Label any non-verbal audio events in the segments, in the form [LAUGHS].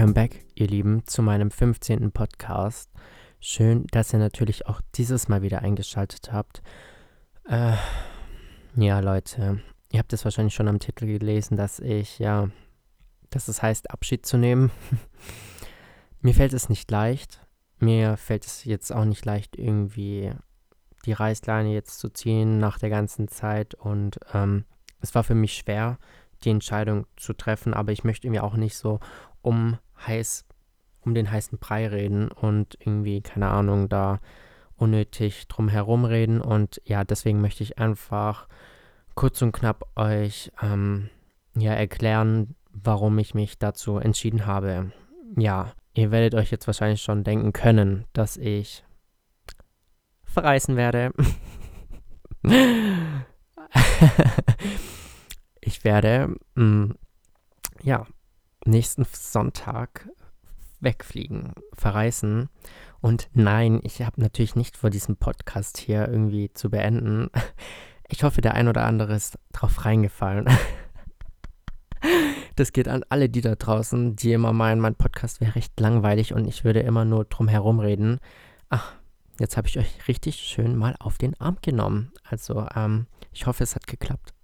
Welcome back, ihr Lieben, zu meinem 15. Podcast. Schön, dass ihr natürlich auch dieses Mal wieder eingeschaltet habt. Äh, ja, Leute, ihr habt es wahrscheinlich schon am Titel gelesen, dass ich, ja, dass es heißt, Abschied zu nehmen. [LAUGHS] Mir fällt es nicht leicht. Mir fällt es jetzt auch nicht leicht, irgendwie die Reißleine jetzt zu ziehen nach der ganzen Zeit. Und ähm, es war für mich schwer, die Entscheidung zu treffen, aber ich möchte irgendwie auch nicht so um heiß, um den heißen Brei reden und irgendwie, keine Ahnung, da unnötig drum herum reden. Und ja, deswegen möchte ich einfach kurz und knapp euch ähm, ja erklären, warum ich mich dazu entschieden habe. Ja, ihr werdet euch jetzt wahrscheinlich schon denken können, dass ich verreißen werde. [LAUGHS] ich werde, mh, mm, ja, nächsten Sonntag wegfliegen, verreißen. Und nein, ich habe natürlich nicht vor, diesen Podcast hier irgendwie zu beenden. [LAUGHS] Ich hoffe, der ein oder andere ist drauf reingefallen. [LAUGHS] Das geht an alle die da draußen, die immer meinen, mein Podcast wäre recht langweilig und ich würde immer nur drum herum reden. Ach, jetzt habe ich euch richtig schön mal auf den Arm genommen. Also, ähm, ich hoffe, es hat geklappt.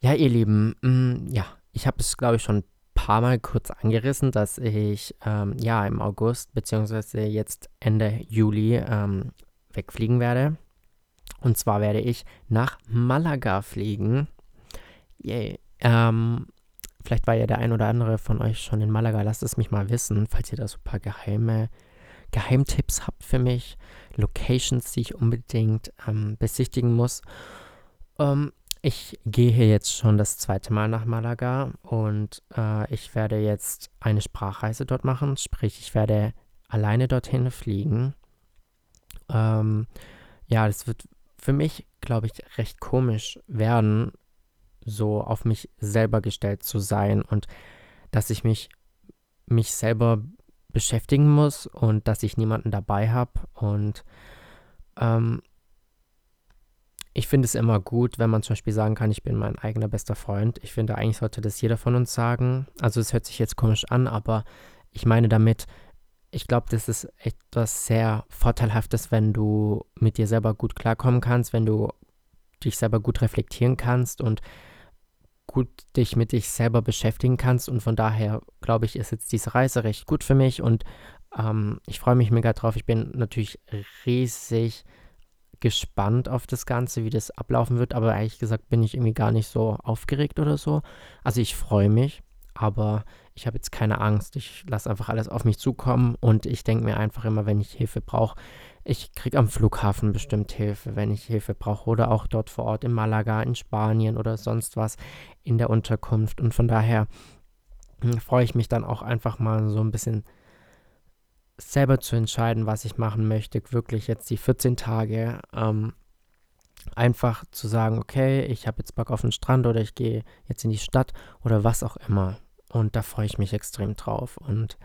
Ja, ihr Lieben, mh, mm, ja, ich habe es, glaube ich, schon paar Mal kurz angerissen, dass ich ähm, ja im August beziehungsweise jetzt Ende Juli ähm, wegfliegen werde. Und zwar werde ich nach Malaga fliegen. Yay. Ähm, vielleicht war ja der ein oder andere von euch schon in Malaga. Lasst es mich mal wissen, falls ihr da so ein paar geheime Geheimtipps habt für mich. Locations, die ich unbedingt ähm, besichtigen muss. Ähm, ich gehe jetzt schon das zweite Mal nach Malaga und äh, ich werde jetzt eine Sprachreise dort machen, sprich ich werde alleine dorthin fliegen. Ähm, ja, das wird für mich, glaube ich, recht komisch werden, so auf mich selber gestellt zu sein und dass ich mich mich selber beschäftigen muss und dass ich niemanden dabei habe und ähm, ich finde es immer gut, wenn man zum Beispiel sagen kann, ich bin mein eigener bester Freund. Ich finde, eigentlich sollte das jeder von uns sagen. Also es hört sich jetzt komisch an, aber ich meine damit, ich glaube, das ist etwas sehr Vorteilhaftes, wenn du mit dir selber gut klarkommen kannst, wenn du dich selber gut reflektieren kannst und gut dich mit dich selber beschäftigen kannst. Und von daher, glaube ich, ist jetzt diese Reise recht gut für mich und ähm, ich freue mich mega drauf. Ich bin natürlich riesig gespannt auf das Ganze, wie das ablaufen wird, aber ehrlich gesagt bin ich irgendwie gar nicht so aufgeregt oder so. Also ich freue mich, aber ich habe jetzt keine Angst. Ich lasse einfach alles auf mich zukommen und ich denke mir einfach immer, wenn ich Hilfe brauche, ich kriege am Flughafen bestimmt Hilfe, wenn ich Hilfe brauche oder auch dort vor Ort in Malaga, in Spanien oder sonst was in der Unterkunft. Und von daher hm, freue ich mich dann auch einfach mal so ein bisschen selber zu entscheiden, was ich machen möchte, wirklich jetzt die 14 Tage ähm, einfach zu sagen, okay, ich habe jetzt Bock auf den Strand oder ich gehe jetzt in die Stadt oder was auch immer. Und da freue ich mich extrem drauf. Und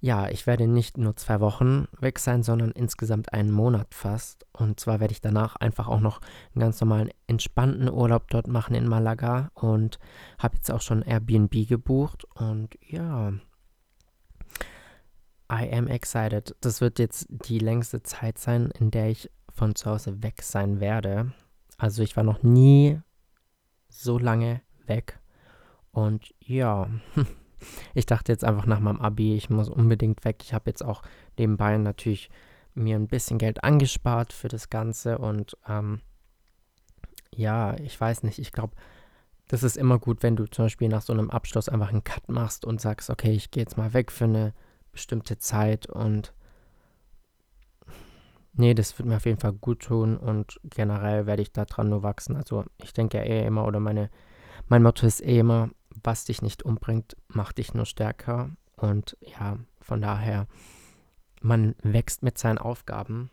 ja, ich werde nicht nur zwei Wochen weg sein, sondern insgesamt einen Monat fast. Und zwar werde ich danach einfach auch noch einen ganz normalen, entspannten Urlaub dort machen in Malaga und habe jetzt auch schon Airbnb gebucht. Und ja, I am excited. Das wird jetzt die längste Zeit sein, in der ich von zu Hause weg sein werde. Also ich war noch nie so lange weg. Und ja, [LAUGHS] ich dachte jetzt einfach nach meinem Abi, ich muss unbedingt weg. Ich habe jetzt auch nebenbei natürlich mir ein bisschen Geld angespart für das Ganze. Und ähm, ja, ich weiß nicht, ich glaube, das ist immer gut, wenn du zum Beispiel nach so einem Abschluss einfach einen Cut machst und sagst, okay, ich gehe jetzt mal weg für eine bestimmte Zeit und nee, das wird mir auf jeden Fall gut tun und generell werde ich daran nur wachsen. Also ich denke ja eh immer oder meine, mein Motto ist eh immer, was dich nicht umbringt, macht dich nur stärker und ja, von daher, man wächst mit seinen Aufgaben.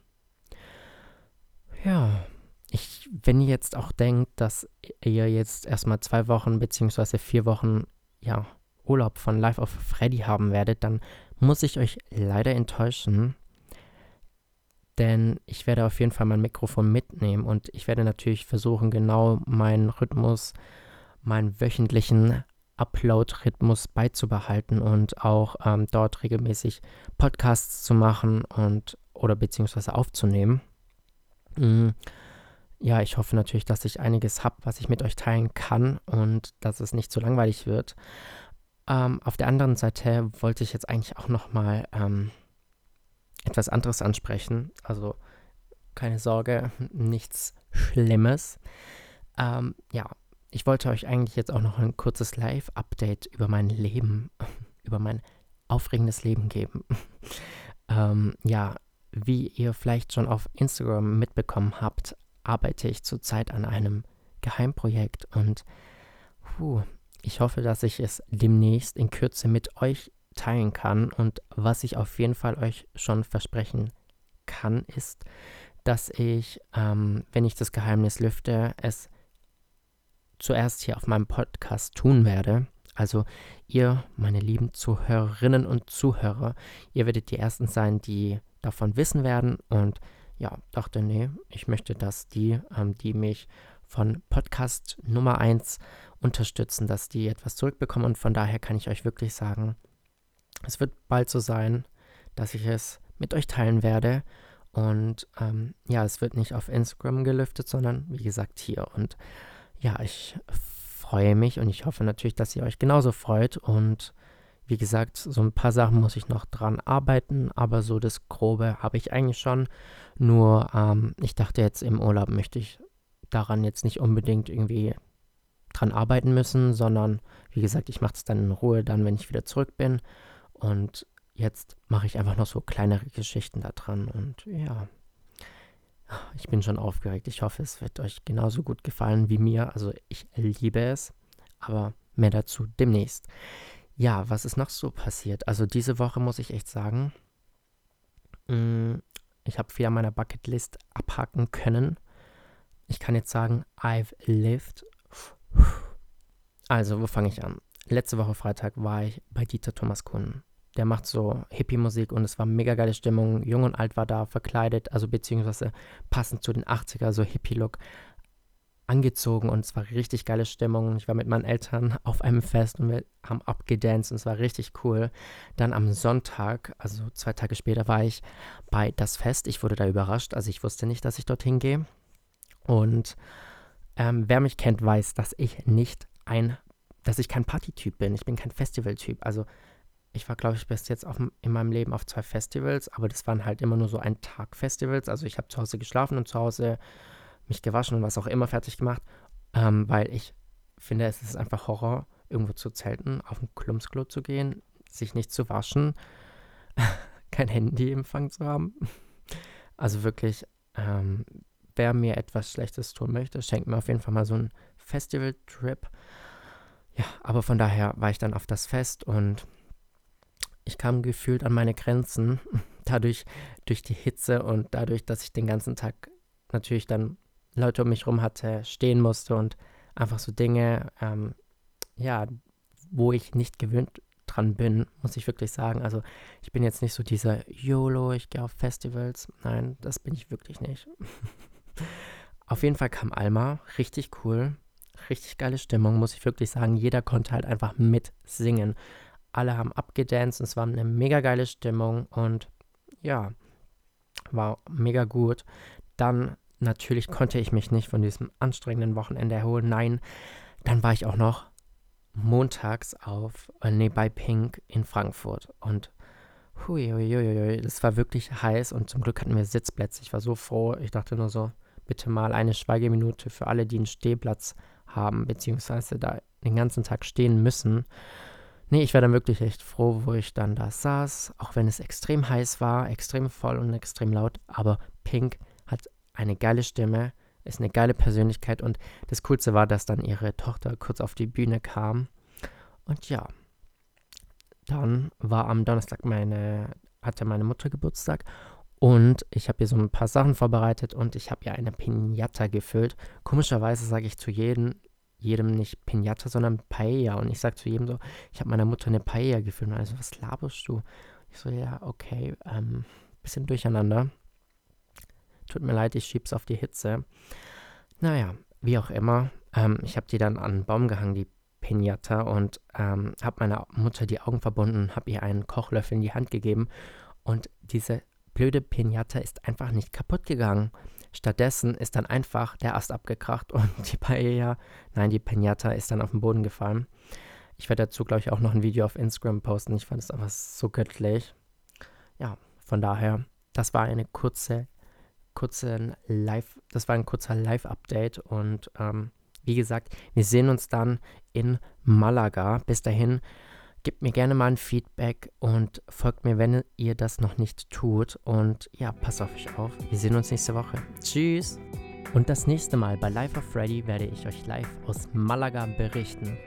Ja, ich, wenn ihr jetzt auch denkt, dass ihr jetzt erstmal zwei Wochen beziehungsweise vier Wochen, ja, Urlaub von Life of Freddy haben werdet, dann muss ich euch leider enttäuschen, denn ich werde auf jeden Fall mein Mikrofon mitnehmen und ich werde natürlich versuchen, genau meinen Rhythmus, meinen wöchentlichen Upload-Rhythmus beizubehalten und auch ähm, dort regelmäßig Podcasts zu machen und oder beziehungsweise aufzunehmen. Mhm. Ja, ich hoffe natürlich, dass ich einiges habe, was ich mit euch teilen kann und dass es nicht zu langweilig wird. Ähm, auf der anderen Seite wollte ich jetzt eigentlich auch noch mal ähm, etwas anderes ansprechen. Also keine Sorge, nichts Schlimmes. Ähm, ja, ich wollte euch eigentlich jetzt auch noch ein kurzes Live-Update über mein Leben, [LAUGHS] über mein aufregendes Leben geben. [LAUGHS] ähm, ja, wie ihr vielleicht schon auf Instagram mitbekommen habt, arbeite ich zurzeit an einem Geheimprojekt und puh, ich hoffe, dass ich es demnächst in Kürze mit euch teilen kann. Und was ich auf jeden Fall euch schon versprechen kann, ist, dass ich, ähm, wenn ich das Geheimnis lüfte, es zuerst hier auf meinem Podcast tun werde. Also ihr, meine lieben Zuhörerinnen und Zuhörer, ihr werdet die Ersten sein, die davon wissen werden. Und ja, dachte, nee, ich möchte, dass die, ähm, die mich von Podcast Nummer 1 unterstützen, dass die etwas zurückbekommen. Und von daher kann ich euch wirklich sagen, es wird bald so sein, dass ich es mit euch teilen werde. Und ähm, ja, es wird nicht auf Instagram gelüftet, sondern wie gesagt hier. Und ja, ich freue mich und ich hoffe natürlich, dass ihr euch genauso freut. Und wie gesagt, so ein paar Sachen muss ich noch dran arbeiten, aber so das Grobe habe ich eigentlich schon. Nur ähm, ich dachte jetzt im Urlaub möchte ich daran jetzt nicht unbedingt irgendwie dran arbeiten müssen, sondern wie gesagt, ich mache es dann in Ruhe, dann, wenn ich wieder zurück bin. Und jetzt mache ich einfach noch so kleinere Geschichten da dran. Und ja, ich bin schon aufgeregt. Ich hoffe, es wird euch genauso gut gefallen wie mir. Also ich liebe es, aber mehr dazu demnächst. Ja, was ist noch so passiert? Also diese Woche muss ich echt sagen, mm, ich habe viel an meiner Bucketlist abhaken können. Ich kann jetzt sagen, I've lived. Also, wo fange ich an? Letzte Woche Freitag war ich bei Dieter Thomas Kuhn. Der macht so Hippie-Musik und es war mega geile Stimmung. Jung und alt war da verkleidet, also beziehungsweise passend zu den 80er, so Hippie-Look angezogen und es war richtig geile Stimmung. Ich war mit meinen Eltern [LAUGHS] auf einem Fest und wir haben abgedanced und es war richtig cool. Dann am Sonntag, also zwei Tage später, war ich bei das Fest. Ich wurde da überrascht, also ich wusste nicht, dass ich dorthin gehe. Und ähm, wer mich kennt, weiß, dass ich nicht ein, dass ich kein Partytyp bin. Ich bin kein Festivaltyp. Also ich war, glaube ich, bis jetzt auf, in meinem Leben auf zwei Festivals, aber das waren halt immer nur so ein Tag Festivals. Also ich habe zu Hause geschlafen und zu Hause mich gewaschen und was auch immer fertig gemacht, ähm, weil ich finde, es ist einfach Horror, irgendwo zu zelten, auf ein Klumpsklo zu gehen, sich nicht zu waschen, [LAUGHS] kein Handyempfang zu haben. Also wirklich, ähm, wer mir etwas Schlechtes tun möchte, schenkt mir auf jeden Fall mal so einen Festival-Trip. Ja, aber von daher war ich dann auf das Fest und ich kam gefühlt an meine Grenzen, [LAUGHS] dadurch durch die Hitze und dadurch, dass ich den ganzen Tag natürlich dann Leute um mich herum hatte, stehen musste und einfach so Dinge, ähm, ja, wo ich nicht gewöhnt dran bin, muss ich wirklich sagen. Also ich bin jetzt nicht so dieser YOLO, ich gehe auf Festivals. Nein, das bin ich wirklich nicht. [LAUGHS] auf jeden Fall kam Alma, richtig cool, richtig geile Stimmung, muss ich wirklich sagen. Jeder konnte halt einfach mitsingen alle haben abgedanced, es war eine mega geile Stimmung und ja, war mega gut. Dann natürlich konnte ich mich nicht von diesem anstrengenden Wochenende erholen. Nein, dann war ich auch noch montags auf, äh, nee, bei Pink in Frankfurt und hui, hui, das war wirklich heiß und zum Glück hatten wir Sitzplätze. Ich war so froh. Ich dachte nur so, bitte mal eine Schweigeminute für alle, die einen Stehplatz haben, beziehungsweise da den ganzen Tag stehen müssen. Nee, ich war dann wirklich echt froh, wo ich dann da saß, auch wenn es extrem heiß war, extrem voll und extrem laut. Aber Pink hat eine geile Stimme, ist eine geile Persönlichkeit und das Coolste war, dass dann ihre Tochter kurz auf die Bühne kam. Und ja, dann war am Donnerstag meine, hatte meine Mutter Geburtstag und ich habe ihr so ein paar Sachen vorbereitet und ich habe ihr eine Pinata gefüllt. Komischerweise sage ich zu jedem, jedem nicht Pinata, sondern Paella. Und ich sage zu jedem so, ich habe meiner Mutter eine Paella gefilmt. Also, was laberst du? Ich so, ja, okay, ähm, bisschen durcheinander. Tut mir leid, ich schieb's auf die Hitze. Naja, wie auch immer. Ähm, ich habe die dann an den Baum gehangen, die Pinata und ähm, habe meiner Mutter die Augen verbunden, habe ihr einen Kochlöffel in die Hand gegeben und diese blöde Pinata ist einfach nicht kaputt gegangen. Stattdessen ist dann einfach der Ast abgekracht [LAUGHS] und die Paella, nein, die Pinata ist dann auf den Boden gefallen. Ich werde dazu, glaube ich, auch noch ein Video auf Instagram posten. Ich fand es einfach so göttlich. Ja, von daher, das war eine kurze, kurze Live, das war ein kurzer Live-Update und ähm, wie gesagt, wir sehen uns dann in Malaga. Bis dahin, gebt mir gerne mal ein Feedback und folgt mir, wenn ihr das noch nicht tut. Und ja, passt auf euch auf. Wir sehen uns nächste Woche. Tschüss. Und das nächste Mal bei Life of Freddy werde ich euch live aus Malaga berichten.